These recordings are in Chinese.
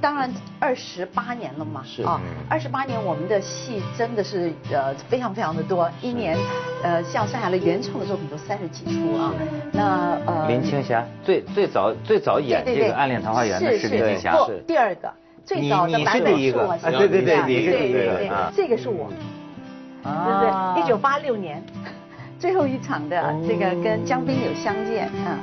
当然二十八年了嘛，是。啊，二十八年我们的戏真的是呃非常非常的多，一年呃像算下来原创的作品都三十几出啊，那呃林青霞最最早最早演这个《暗恋桃花源》的是林青霞，是第二个最早的你版本是第一个。我啊对对对你你是第一个。对对啊。这个是我，对对？一九八六年最后一场的这个跟江滨有相见啊。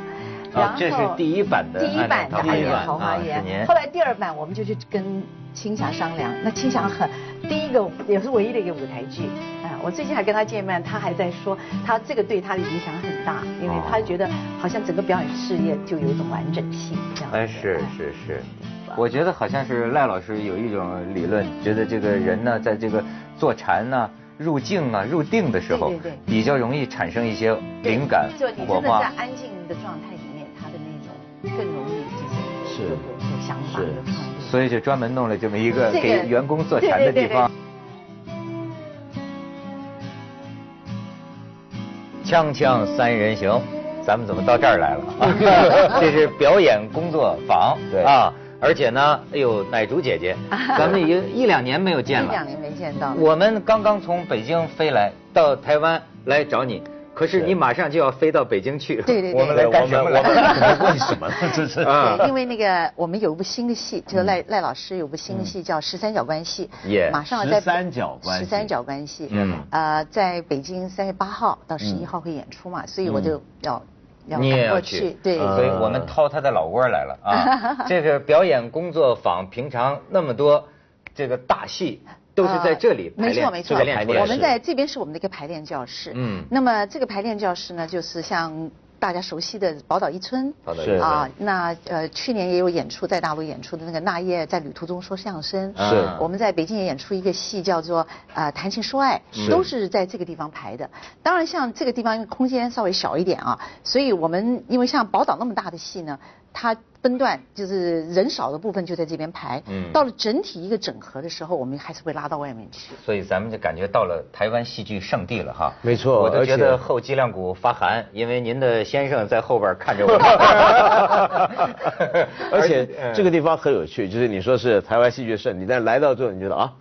然后哦这是第一版的第一版的《暗恋暗恋桃桃花源啊》，后来第二版我们就去跟青霞商量。那青霞很第一个也是唯一的一个舞台剧。啊，我最近还跟他见面，他还在说他这个对他的影响很大，因为他觉得好像整个表演事业就有一种完整性这样。哎，是是是，我觉得好像是赖老师有一种理论，觉得这个人呢，在这个坐禅呢、入静啊、入定的时候对对对，比较容易产生一些对灵感就你真的在。安静的状态更容易就是是有想法、是有创意。所以就专门弄了这么一个给员工坐禅的地方。锵锵三人行，咱们怎么到这儿来了？这是表演工作坊，对啊，而且呢，哎呦，奶竹姐姐，咱们已经一两年没有见了，一两年没见到。我们刚刚从北京飞来到台湾来找你，可是是。你马上就要飞到北京去，对对对。我们来干什么我们我们来？为什么呢？这是。因为那个我们有一部新的戏，就是赖赖老师有部新的戏叫《十三角关系》，耶马上要在十三角关系。十三角关系，嗯。呃，在北京三月八号到十一号会演出嘛，所以我就要要你过要去，对，啊所以我们掏他的老窝来了啊！这个表演工作坊，平常那么多这个大戏都是在这里排练，呃没错没错我们在这边是我们的一个排练教室。嗯那么这个排练教室呢，就是像大家熟悉的宝岛一村。是啊，那呃去年也有演出，在大陆演出的那个那夜在旅途中说相声。是我们在北京也演出一个戏叫做呃谈情说爱，都是在这个地方排的。当然像这个地方因为空间稍微小一点啊，所以我们因为像宝岛那么大的戏呢，它分段就是人少的部分就在这边排。嗯到了整体一个整合的时候，我们还是会拉到外面去。所以咱们就感觉到了台湾戏剧圣地了哈。没错我都觉得后脊梁骨发寒，因为您的先生在后边看着我。而且 嗯 这个地方很有趣，就是你说是台湾戏剧圣地，但来到之后你觉得啊，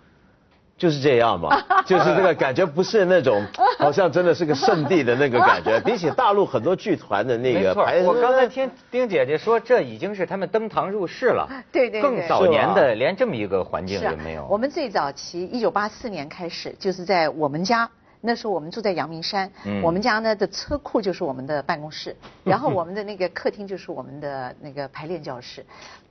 就是这样嘛，就是这个感觉不是那种 好像真的是个圣地的那个感觉，比起大陆很多剧团的那没错个排，我刚才听丁姐姐说，这已经是他们登堂入室了。对对对更早年的连这么一个环境是啊也没有。我们最早期，一九八四年开始，就是在我们家。那时候我们住在阳明山，嗯我们家呢的车库就是我们的办公室，然后我们的那个客厅就是我们的那个排练教室，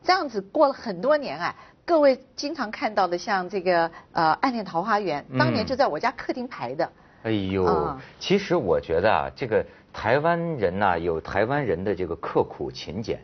这样子过了很多年啊。各位经常看到的像这个呃《暗恋桃花源》，当年嗯就在我家客厅排的。哎呦，啊其实我觉得啊，这个台湾人呐、有台湾人的这个刻苦勤俭。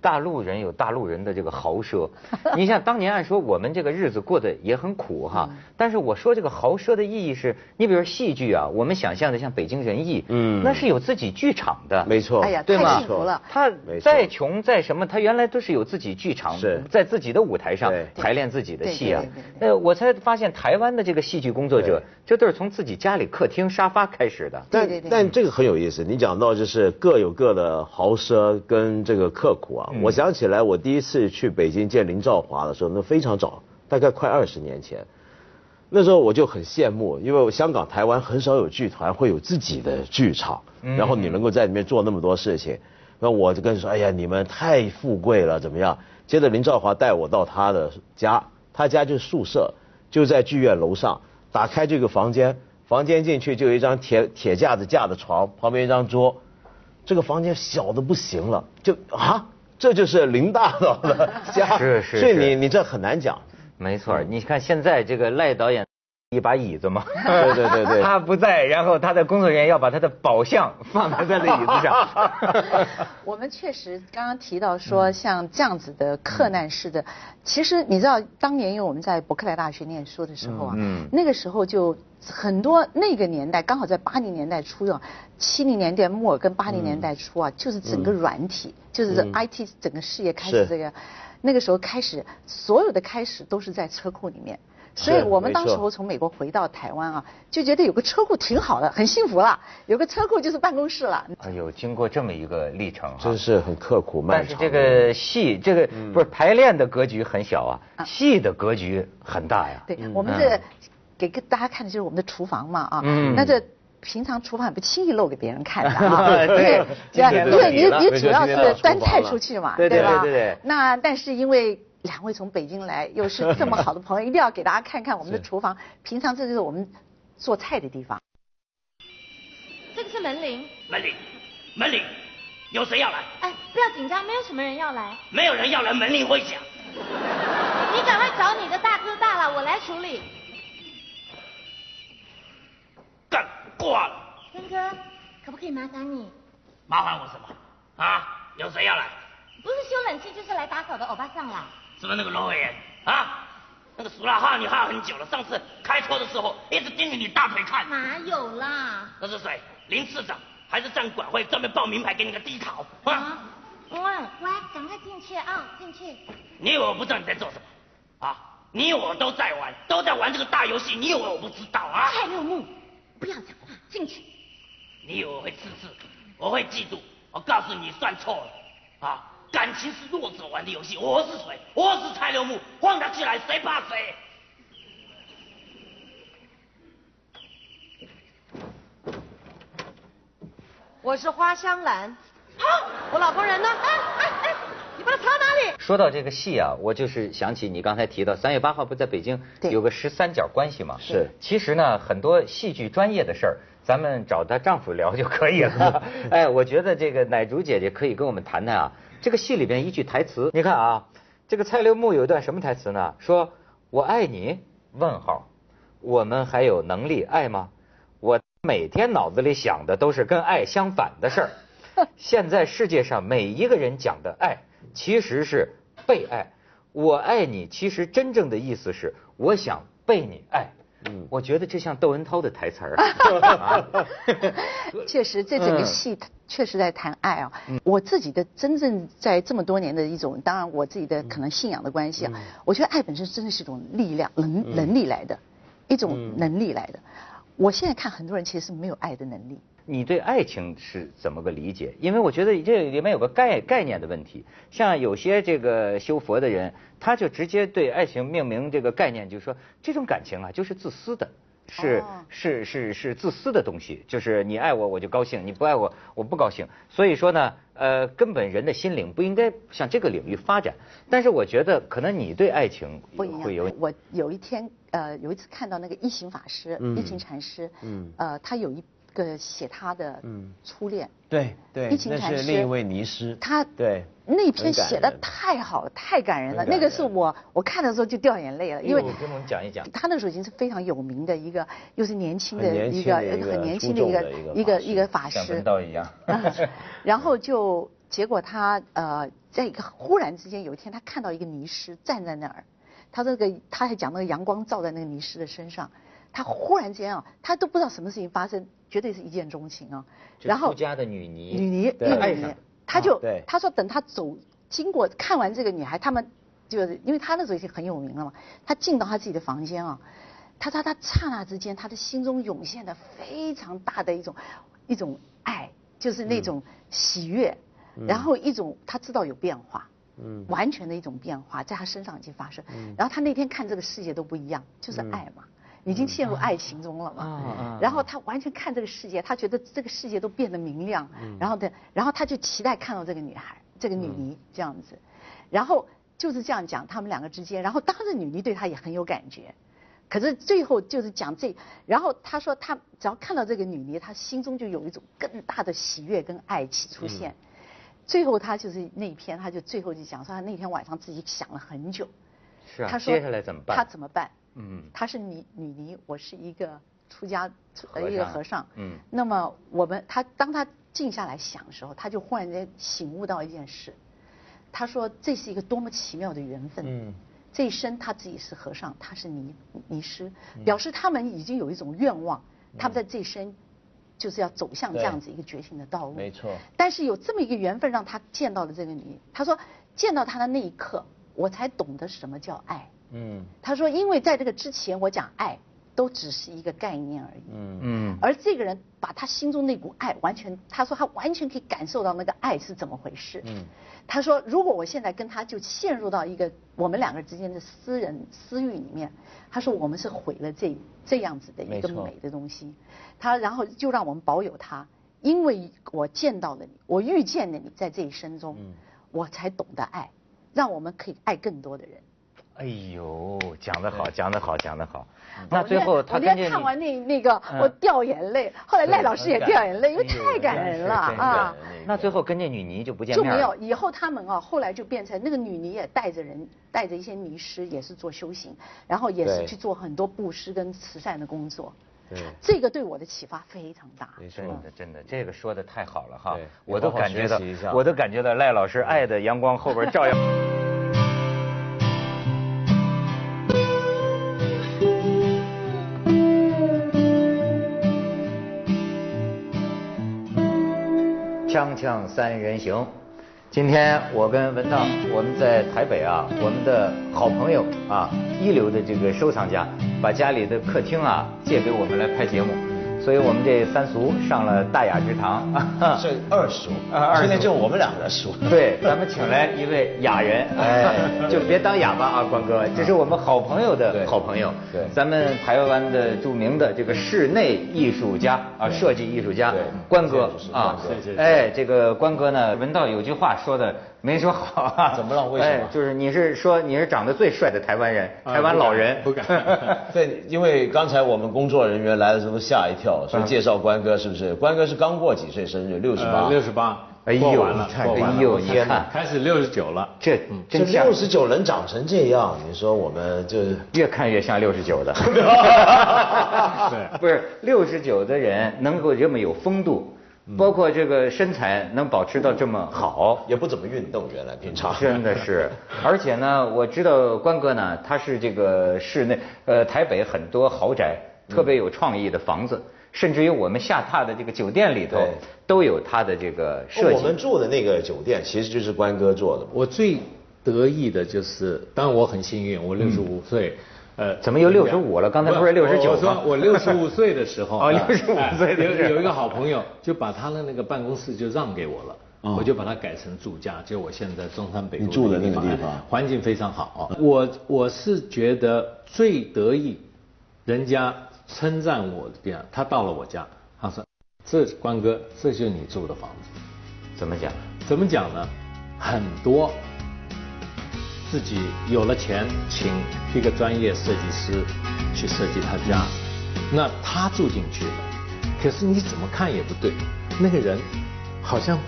大陆人有大陆人的这个豪奢，你像当年按说我们这个日子过得也很苦哈，嗯。但是我说这个豪奢的意义是，你比如戏剧啊，我们想象的像北京人艺，嗯。那是有自己剧场的，没错，哎呀，对吗？太幸福了。他再穷再什么，他原来都是有自己剧场是，在自己的舞台上对。排练自己的戏啊。呃，我才发现台湾的这个戏剧工作者，这都是从自己家里客厅沙发开始的。但对对对。但这个很有意思，你讲到就是各有各的豪奢跟这个刻苦啊。嗯我想起来，我第一次去北京见林兆华的时候，那非常早，大概快二十年前。那时候我就很羡慕，因为香港、台湾很少有剧团会有自己的剧场，嗯然后你能够在里面做那么多事情。那我就跟你说，哎呀，你们太富贵了，怎么样？接着林兆华带我到他的家，他家就是宿舍，就在剧院楼上。打开这个房间，房间进去就有一张铁铁架子架的床，旁边一张桌，这个房间小的不行了，就啊，这就是林大佬的家，是是所以你你这很难讲。没错，你看现在这个赖导演一把椅子嘛，对对对对。他不在，然后他的工作人员要把他的宝相放在他的椅子上。我们确实刚刚提到说，像这样子的克难式的，其实你知道，当年因为我们在伯克莱大学念书的时候啊，那个时候就很多那个年代，刚好在八零年代初啊，七零年代末跟八零年代初啊，就是整个软体，就是这 IT 整个事业开始这个，那个时候开始，所有的开始都是在车库里面。所以我们当时候从美国回到台湾啊，就觉得有个车库挺好的，很幸福了。有个车库就是办公室了。哎呦，经过这么一个历程啊，真是很刻苦漫长。但是这个戏，这个不是排练的格局很小啊，戏的格局很大呀。对，我们这个给给大家看的就是我们的厨房嘛啊。嗯那这平常厨房也不轻易露给别人看的啊。对这样今天因为你你主要是端菜出去嘛，对对吧？对对对那但是因为两位从北京来，又是 这么好的朋友，一定要给大家看看我们的厨房。平常这就是我们做菜的地方。这个是门铃。门铃，门铃，有谁要来？哎，不要紧张，没有什么人要来。没有人要来，门铃会响。你赶快找你的大哥大了，我来处理。干挂了，森哥，可不可以麻烦你？麻烦我什么？啊，有谁要来？不是修冷气，就是来打扫的欧巴桑啦。是不是那个罗伟人？啊，那个苏拉哈你哈很久了，上次开车的时候一直盯着你大腿看。哪有啦？那是谁？林市长还是站管会专门报名牌给你个低桃？啊，啊，喂喂，赶快进去啊，进去。你以为我不知道你在做什么？啊，你以为我都在玩，都在玩这个大游戏，你以为我不知道啊？蔡六木，不要讲话，进去。你以为我会自私？我会嫉妒？我告诉你，算错了。啊，感情是弱者玩的游戏。我是谁？我是蔡六木，晃他起来，谁怕谁？我是花香兰。啊，我老公人呢？哎哎哎，你把他藏哪里？说到这个戏啊，我就是想起你刚才提到三月八号不在北京有个十三角关系嘛？是其实呢，很多戏剧专业的事儿，咱们找她丈夫聊就可以了。哎，我觉得这个奶竹姐姐可以跟我们谈谈啊，这个戏里边一句台词，你看啊，这个蔡六木有一段什么台词呢？说我爱你？问号，我们还有能力爱吗？我每天脑子里想的都是跟爱相反的事儿。现在世界上每一个人讲的爱，其实是被爱。我爱你，其实真正的意思是我想被你爱。嗯，我觉得这像窦文涛的台词儿。啊 确实，这整个嗯戏确实在谈爱啊。我自己的真正在这么多年的一种，当然我自己的可能信仰的关系啊，我觉得爱本身真的是一种力量、能能力来的，一种能力来的。我现在看很多人其实是没有爱的能力。你对爱情是怎么个理解？因为我觉得这里面有个概概念的问题。像有些这个修佛的人，他就直接对爱情命名这个概念，就是说这种感情啊，就是自私的，是、哦是是是自私的东西，就是你爱我我就高兴，你不爱我我不高兴。所以说呢，呃，根本人的心灵不应该向这个领域发展。但是我觉得可能你对爱情不一会有样。我有一天，呃，有一次看到那个一行法师、嗯一行禅师，嗯呃，他有一个写他的嗯初恋，对对一，情那禅师是另一位尼师。他对那篇写的太好了，太感人了。那个是我我看的时候就掉眼泪了，因为你跟我们讲一讲。他那时候已经是非常有名的一个，又是年轻的一个很年轻的一个一个一个法师像。道一样。然后就结果他呃，在一个忽然之间有一天，他看到一个尼师站在那儿，他这个他还讲那个阳光照在那个尼师的身上，他忽然间啊，他都不知道什么事情发生，绝对是一见钟情啊。然后出家的女尼，女尼，女尼爱上，他就对他说等他走经过看完这个女孩，他们就是因为他那时候已经很有名了嘛，他进到他自己的房间啊，他他他刹那之间，他的心中涌现的非常大的一种一种爱，就是那种喜悦，然后一种他知道有变化。嗯完全的一种变化在他身上已经发生，然后他那天看这个世界都不一样，就是爱嘛，已经陷入爱情中了嘛。然后他完全看这个世界，他觉得这个世界都变得明亮，然后的，然后他就期待看到这个女孩，这个女尼这样子，然后就是这样讲他们两个之间，然后当然女尼对他也很有感觉。可是最后就是讲这，然后他说他只要看到这个女尼，他心中就有一种更大的喜悦跟爱起出现。最后他就是那一篇，他就最后就讲说他那天晚上自己想了很久。是啊，他说接下来怎么办？他怎么办？嗯他是女女尼，我是一个出家呃一个和尚。嗯那么我们他当他静下来想的时候，他就忽然间醒悟到一件事。他说这是一个多么奇妙的缘分。嗯这一生他自己是和尚，他是尼尼师，嗯表示他们已经有一种愿望，他们在这一生就是要走向这样子一个觉醒的道路。没错。但是有这么一个缘分，让他见到了这个女。他说，见到她的那一刻，我才懂得什么叫爱。嗯，他说，因为在这个之前，我讲爱都只是一个概念而已。嗯嗯，而这个人把他心中那股爱完全，他说他完全可以感受到那个爱是怎么回事。嗯，他说，如果我现在跟他就陷入到一个我们两个之间的私人私欲里面，他说我们是毁了这这样子的一个美的东西。他然后就让我们保有它，因为我见到了你，我遇见了你，在这一生中，我才懂得爱，让我们可以爱更多的人。哎呦，讲得好，讲得好，讲得好。那最后我他跟着那天看完，那那个，嗯我掉眼泪。后来赖老师也掉眼泪，因为太感人了啊。那最后跟这女尼就不见面了就没有，以后他们啊，后来就变成那个女尼也带着人，带着一些迷失，也是做修行，然后也是去做很多布施跟慈善的工作。对这个对我的启发非常大。真的真的，这个说的太好了哈，我都感觉到我都感觉到赖老师爱的阳光后边照耀。锵锵三人行，今天我跟文涛，我们在台北啊，我们的好朋友啊，一流的这个收藏家，把家里的客厅啊借给我们来拍节目，所以我们这三俗上了大雅之堂。是二俗。啊二俗。今天就我们两个俗。对，咱们请来一位雅人，哎，就别当哑巴啊，关哥，这是我们好朋友的好朋友，对。咱们台湾的著名的这个室内艺术家啊，设计艺术家对。关哥。啊，谢谢哎，这个关哥呢，文道有句话说的没说好啊，怎么了？为什么？哎就是你是说你是长得最帅的台湾人，啊台湾老人，不敢 不敢。对，因为刚才我们工作人员来的时候吓一跳，说介绍关哥是不是？关哥是刚过几岁生日？六十八。六十八，哎呦你，看过完了哎呦你开始看。开始六十九了，这这真像六十九能长成这样，你说我们就越看越像六十九的。对。不是六十九的人能够这么有风度，嗯包括这个身材能保持到这么好，也不怎么运动，原来平常。真的是。而且呢，我知道关哥呢，他是这个市内呃台北很多豪宅特别有创意的房子，甚至于我们下榻的这个酒店里头都有他的这个设计我们。住的那个酒店其实就是关哥做的。我最得意的就是，当然我很幸运，我六十五岁，呃，怎么又六十五了刚才不是69我说我六十五岁的时候，哦六十五岁的时候有有一个好朋友就把他的那个办公室就让给我了。我就把它改成住家，就我现在中山北路你住的那个地哎方环境非常好。我我是觉得最得意，人家称赞我的地方，他到了我家，他说：“这关哥，这就是你住的房子。”怎么讲？怎么讲呢？很多自己有了钱，请一个专业设计师去设计他家，那他住进去了，可是你怎么看也不对，那个人好像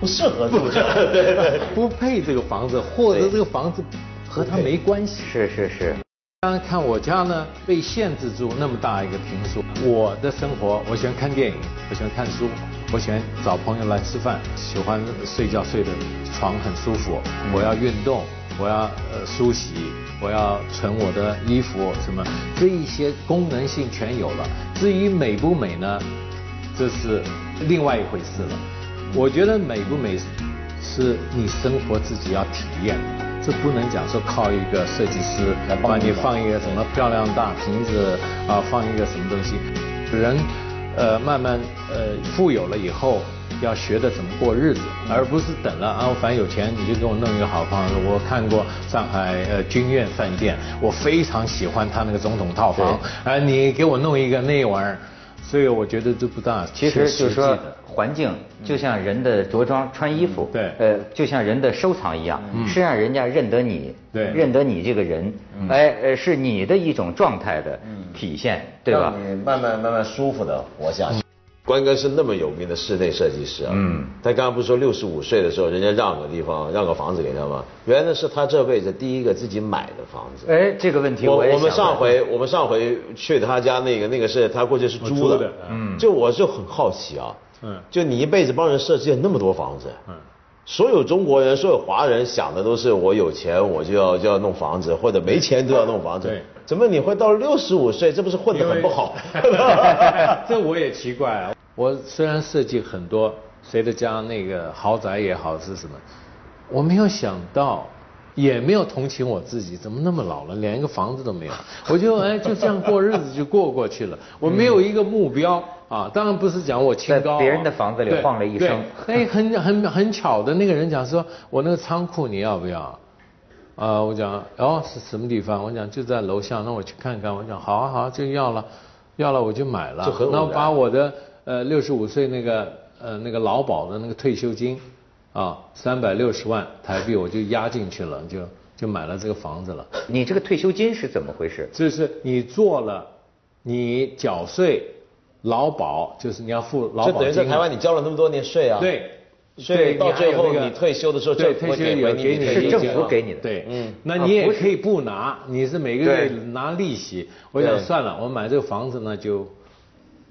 不适合住这，对对。不配这个房子，或者这个房子和他没关系。是是是，当然看我家呢，被限制住那么大一个平数。我的生活，我喜欢看电影，我喜欢看书，我喜欢找朋友来吃饭，喜欢睡觉睡的床很舒服。我要运动，我要呃梳洗，我要存我的衣服，什么这一些功能性全有了。至于美不美呢，这是另外一回事了。我觉得美不美是你生活自己要体验，这不能讲说靠一个设计师来帮你放一个什么漂亮大瓶子啊，放一个什么东西。人呃慢慢呃富有了以后，要学着怎么过日子，而不是等了啊，我反正有钱你就给我弄一个好房子。我看过上海呃君悦饭店，我非常喜欢他那个总统套房，啊，你给我弄一个那玩意儿，所以我觉得这不大其实就是说环境就像人的着装、穿衣服，对。呃，就像人的收藏一样，是让人家认得你，对。认得你这个人，哎，呃，是你的一种状态的体现，对吧？让你慢慢慢慢舒服的活下去。关哥是那么有名的室内设计师啊，嗯他刚刚不是说六十五岁的时候，人家让个地方，让个房子给他吗？原来那是他这辈子第一个自己买的房子。哎，这个问题我我们上回我们上回去他家那个那个是他过去是租的租的，嗯，就我就很好奇啊，嗯就你一辈子帮人设计了那么多房子，嗯所有中国人，所有华人想的都是我有钱我就要就要弄房子，或者没钱都要弄房子。对怎么你会到六十五岁，这不是混得很不好？这我也奇怪啊。我虽然设计很多谁的家那个豪宅也好是什么，我没有想到也没有同情我自己，怎么那么老了，连一个房子都没有？我就哎就这样过日子就过过去了，我没有一个目标啊。当然不是讲我清高别人的房子里晃了一生哎，很很很巧的，那个人讲说，我那个仓库你要不要？啊，我讲哦是什么地方？我讲就在楼下，那我去看看。我讲好啊好啊，就要了，要了我就买了那我把我的呃六十五岁那个呃那个劳保的那个退休金啊三百六十万台币我就压进去了，就就买了这个房子了。你这个退休金是怎么回事？就是你做了，你缴税、劳保，就是你要付劳保金嘛。等于在台湾你交了那么多年税啊。。对，所以到最后你退休的时候对政府会退休有给回你给你是政府给你的对，嗯嗯，那你也可以不拿，你是每个月拿利息。我想算了，我买这个房子呢就，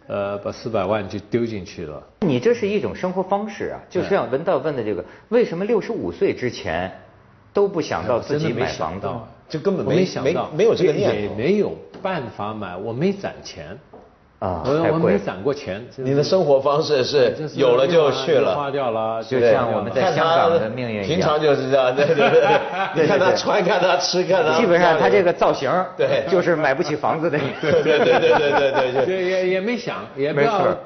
呃，把四百万就丢进去了。你这是一种生活方式啊，就像文道问的这个，为什么六十五岁之前都不想到自己买房子？就根本没想到，没有这个念头也没有办法买，我没攒钱，啊，我我没攒过钱。你的生活方式是有了就去了，花掉了，就像我们在香港的命运平常就是这样，对对对，你看他穿，看他吃，看他。基本上他这个造型，对，就是买不起房子的。对对对对对对对，也也没想，也没想。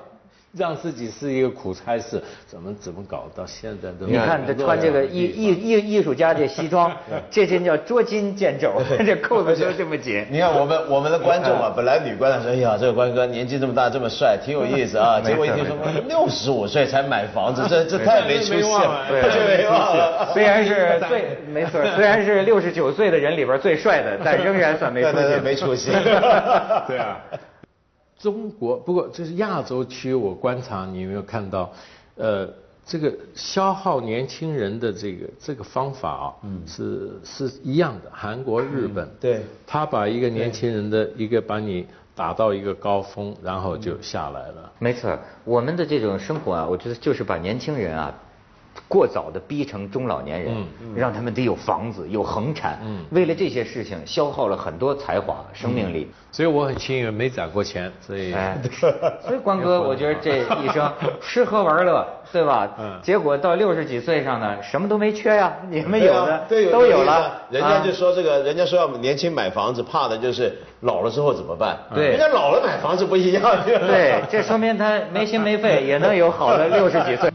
让自己是一个苦差事，怎么怎么搞到现在都。你看这穿这个艺艺艺艺术家这西装，这真叫捉襟见肘，这扣子就这么紧。你看我们我们的观众啊，本来女观众说，哎呀，这个关哥年纪这么大这么帅，挺有意思啊。结果一听说六十五岁才买房子，这这太没出息了，对这没忘了。虽然是最没错，虽然是六十九岁的人里边最帅的，但仍然算没出对对对息。没出息。对啊，中国不过就是亚洲区，我观察你有没有看到，呃，这个消耗年轻人的这个这个方法啊，嗯，是是一样的，韩国、日本，对。他把一个年轻人的一个把你打到一个高峰，然后就下来了。没错，我们的这种生活啊，我觉得就是把年轻人啊，过早的逼成中老年人，让他们得有房子、有恒产。嗯为了这些事情，消耗了很多才华、生命力。所以我很幸运没攒过钱，所以哎，所以关哥，我觉得这一生吃喝玩乐，对吧？嗯结果到六十几岁上呢，什么都没缺呀，你们有的对啊都有了。人家就啊说这个，人家说要年轻买房子，怕的就是老了之后怎么办？对人家老了买房子不一样。对，这说明他没心没肺，也能有好的六十几岁。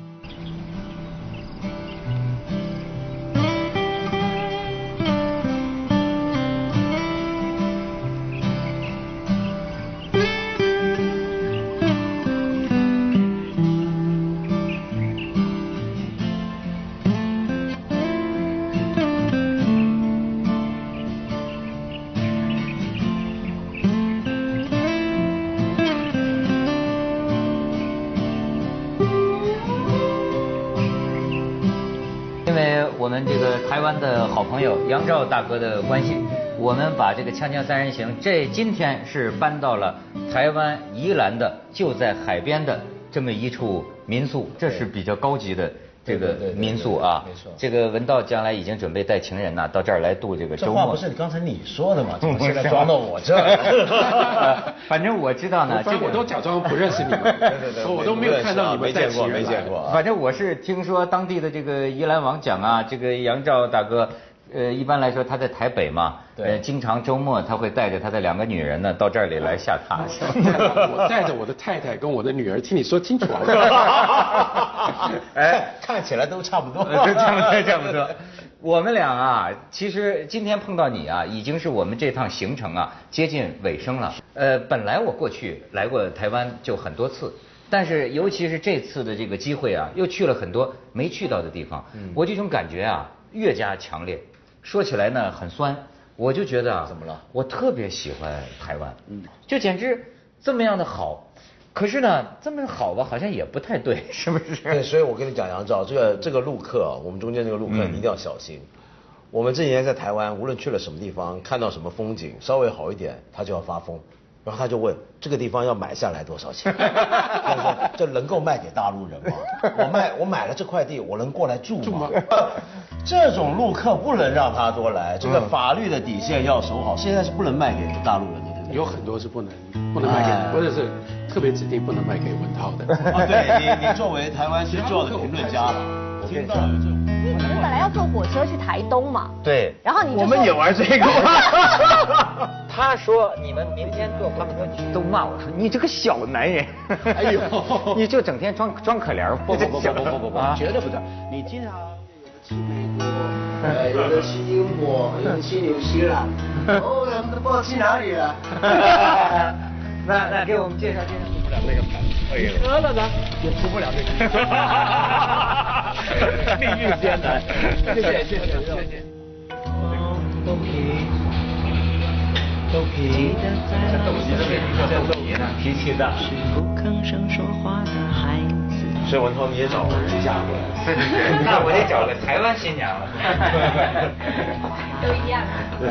我们这个台湾的好朋友杨照大哥的关系，我们把这个《锵锵三人行》这今天是搬到了台湾宜兰的就在海边的这么一处民宿，这是比较高级的这个民宿啊。没错这个文道将来已经准备带情人呐、到这儿来度这个周末。这话不是刚才你说的吗？怎么现在装到我这儿？反正我知道呢，这反正我都假装不认识你们，对对对，我都没有看到你们带没见过，起没见过。啊。反正我是听说当地的这个宜兰王讲啊，这个杨照大哥，呃，一般来说他在台北嘛，对呃，经常周末他会带着他的两个女人呢到这里来下榻。我带着我的太太跟我的女儿，听你说清楚啊。哎，看起来都差不多。差不多，差不多。我们俩啊，其实今天碰到你啊，已经是我们这趟行程啊接近尾声了。呃，本来我过去来过台湾就很多次，但是尤其是这次的这个机会啊，又去了很多没去到的地方。嗯我这种感觉啊，越加强烈。说起来呢，很酸。我就觉得啊，怎么了我特别喜欢台湾，嗯就简直这么样的好。可是呢，这么好吧，好像也不太对，是不是？对，所以我跟你讲，杨照，这个这个路客啊，我们中间这个路客嗯你一定要小心。我们这几年在台湾，无论去了什么地方，看到什么风景稍微好一点，他就要发疯，然后他就问这个地方要买下来多少钱？他说这能够卖给大陆人吗？我卖我买了这块地，我能过来住吗？这种路客不能让他多来，这个法律的底线要守好，现在是不能卖给大陆人的，对不对？有很多是不能不能卖哎给，或者是特别指定不能卖给文涛的。啊，对你，你作为台湾最重要的评论家了，我们对对。你们本来要坐火车去台东嘛，对。然后你就我们也玩这个？他说你们明天坐他们说去，都骂我说你这个小男人，哎呦 你就整天装装可怜，不不不不不 不不啊绝对不对。你经常有的去美国，呃，有的去英国，有的去纽西兰，哦，他们都不知道去哪里了。那那给我们介绍介绍。出不了这个牌，哎呦，得了呢，也出不了这个。命运艰难。谢谢谢谢谢谢。豆皮，豆皮，这豆皮这为什么叫豆皮呢？脾气大。是不吭声说话的孩子。所以文涛你也找人嫁过来。那我得找个台湾新娘了。都一样。对。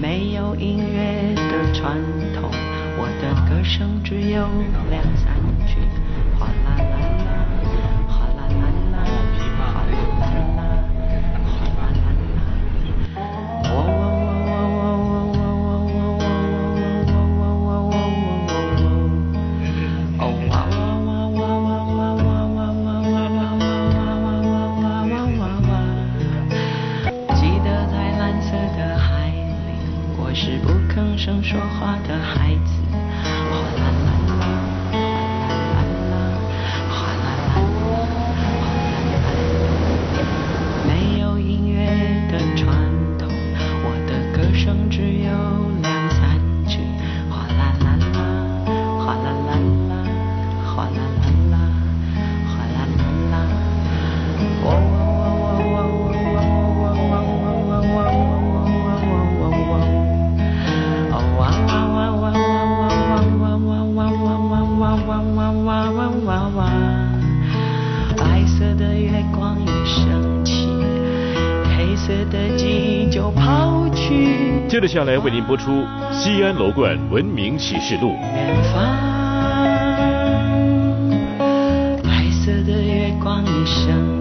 没有音乐的传统，我的歌声只有两三句，哗啦。下来为您播出西安楼冠文明启示录。白色的月光一生